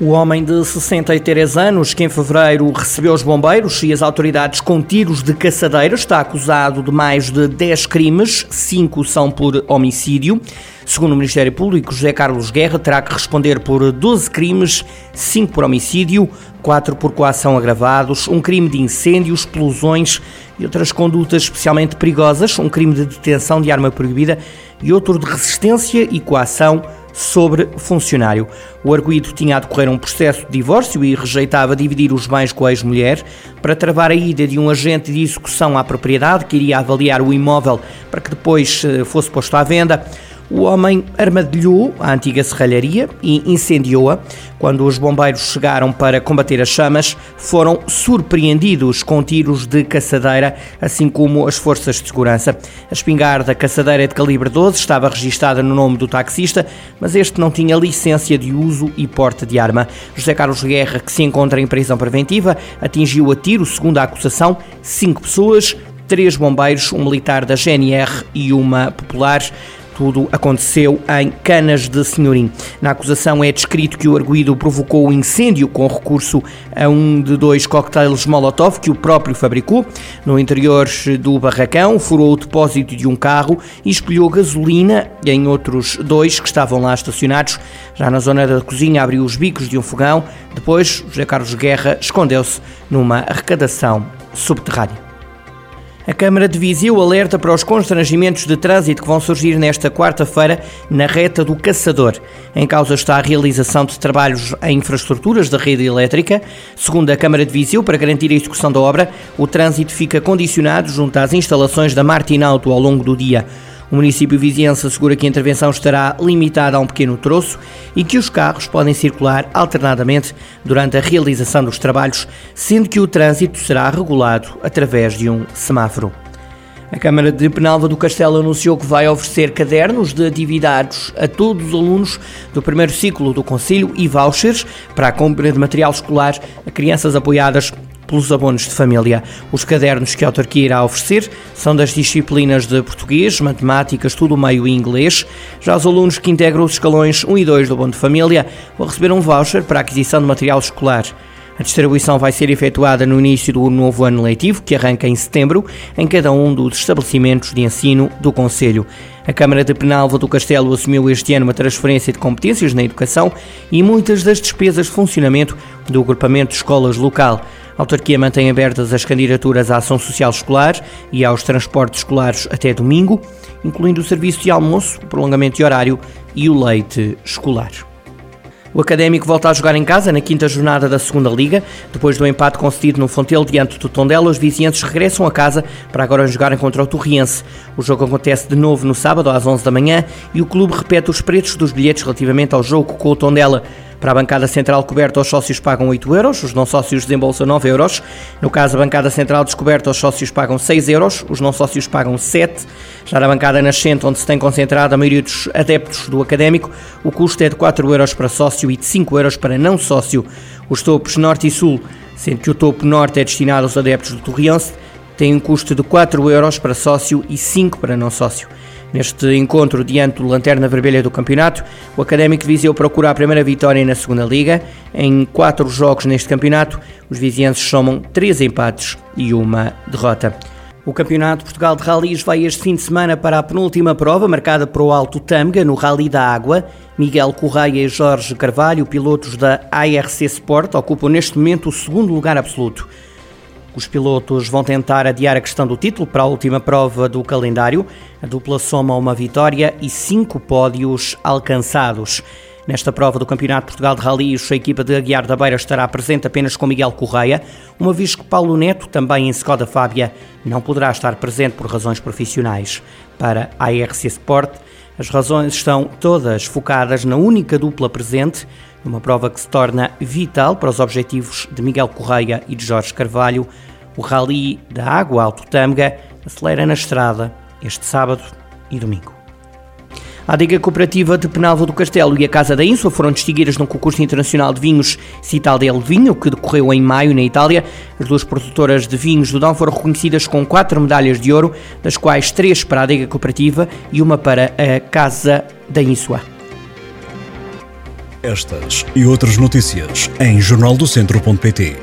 O homem de 63 anos, que em fevereiro recebeu os bombeiros e as autoridades com tiros de caçadeira, está acusado de mais de 10 crimes, 5 são por homicídio. Segundo o Ministério Público, José Carlos Guerra terá que responder por 12 crimes, 5 por homicídio, 4 por coação agravados, um crime de incêndio, explosões e outras condutas especialmente perigosas, um crime de detenção de arma proibida e outro de resistência e coação sobre funcionário. O arguído tinha a decorrer um processo de divórcio e rejeitava dividir os bens com a ex-mulher para travar a ida de um agente de execução à propriedade que iria avaliar o imóvel para que depois eh, fosse posto à venda. O homem armadilhou a antiga serralharia e incendiou-a. Quando os bombeiros chegaram para combater as chamas, foram surpreendidos com tiros de caçadeira, assim como as forças de segurança. A espingarda caçadeira de calibre 12 estava registada no nome do taxista, mas este não tinha licença de uso e porte de arma. José Carlos Guerra, que se encontra em prisão preventiva, atingiu a tiro, segundo a acusação, cinco pessoas, três bombeiros, um militar da GNR e uma popular. Tudo aconteceu em Canas de Senhorim. Na acusação é descrito que o arguído provocou o incêndio com recurso a um de dois coquetéis Molotov que o próprio fabricou. No interior do barracão, furou o depósito de um carro e espelhou gasolina em outros dois que estavam lá estacionados. Já na zona da cozinha, abriu os bicos de um fogão. Depois, José Carlos Guerra escondeu-se numa arrecadação subterrânea. A Câmara de Viseu alerta para os constrangimentos de trânsito que vão surgir nesta quarta-feira na reta do Caçador. Em causa está a realização de trabalhos em infraestruturas da rede elétrica. Segundo a Câmara de Viseu, para garantir a execução da obra, o trânsito fica condicionado junto às instalações da Martinauto ao longo do dia. O município viziense assegura que a intervenção estará limitada a um pequeno troço e que os carros podem circular alternadamente durante a realização dos trabalhos, sendo que o trânsito será regulado através de um semáforo. A Câmara de Penalva do Castelo anunciou que vai oferecer cadernos de atividades a todos os alunos do primeiro ciclo do Conselho e vouchers para a compra de material escolar a crianças apoiadas pelos abonos de família. Os cadernos que a autarquia irá oferecer são das disciplinas de português, matemáticas, tudo meio e inglês. Já os alunos que integram os escalões 1 e 2 do abono de família vão receber um voucher para a aquisição de material escolar. A distribuição vai ser efetuada no início do novo ano letivo, que arranca em setembro, em cada um dos estabelecimentos de ensino do Conselho. A Câmara de Penalva do Castelo assumiu este ano uma transferência de competências na educação e muitas das despesas de funcionamento do agrupamento de escolas local. A autarquia mantém abertas as candidaturas à ação social escolar e aos transportes escolares até domingo, incluindo o serviço de almoço, o prolongamento de horário e o leite escolar. O Académico volta a jogar em casa na quinta jornada da segunda Liga. Depois do empate concedido no Fontelo diante do Tondela, os vizinhantes regressam a casa para agora jogarem contra o Torriense. O jogo acontece de novo no sábado às 11 da manhã e o clube repete os preços dos bilhetes relativamente ao jogo com o Tondela. Para a bancada central coberta, os sócios pagam 8 euros, os não sócios desembolsam 9 euros. No caso, a bancada central descoberta, os sócios pagam 6 euros, os não sócios pagam 7. Já na bancada nascente, onde se tem concentrado a maioria dos adeptos do académico, o custo é de 4 euros para sócio e de 5 euros para não sócio. Os topos norte e sul, sendo que o topo norte é destinado aos adeptos do Torriense, tem um custo de 4 euros para sócio e 5 para não sócio. Neste encontro diante do Lanterna Vermelha do campeonato, o Académico de Viseu procura a primeira vitória na segunda Liga. Em quatro jogos neste campeonato, os vizienses somam três empates e uma derrota. O Campeonato Portugal de Rallys vai este fim de semana para a penúltima prova, marcada para o Alto Tâmega, no Rally da Água. Miguel Correia e Jorge Carvalho, pilotos da ARC Sport, ocupam neste momento o segundo lugar absoluto. Os pilotos vão tentar adiar a questão do título para a última prova do calendário. A dupla soma uma vitória e cinco pódios alcançados. Nesta prova do Campeonato de Portugal de Rallys, a equipa de Aguiar da Beira estará presente apenas com Miguel Correia, uma vez que Paulo Neto, também em Skoda Fábia, não poderá estar presente por razões profissionais. Para a ARC Sport, as razões estão todas focadas na única dupla presente, numa prova que se torna vital para os objetivos de Miguel Correia e de Jorge Carvalho, o Rally da Água Alto Tâmega acelera na estrada este sábado e domingo. A adega cooperativa de Penalva do Castelo e a Casa da Ínsula foram distinguidas no concurso internacional de vinhos Cital del Vinho, que decorreu em maio na Itália. As duas produtoras de vinhos do Dão foram reconhecidas com quatro medalhas de ouro, das quais três para a adega cooperativa e uma para a Casa da Ínsula. Estas e outras notícias em jornaldocentro.pt.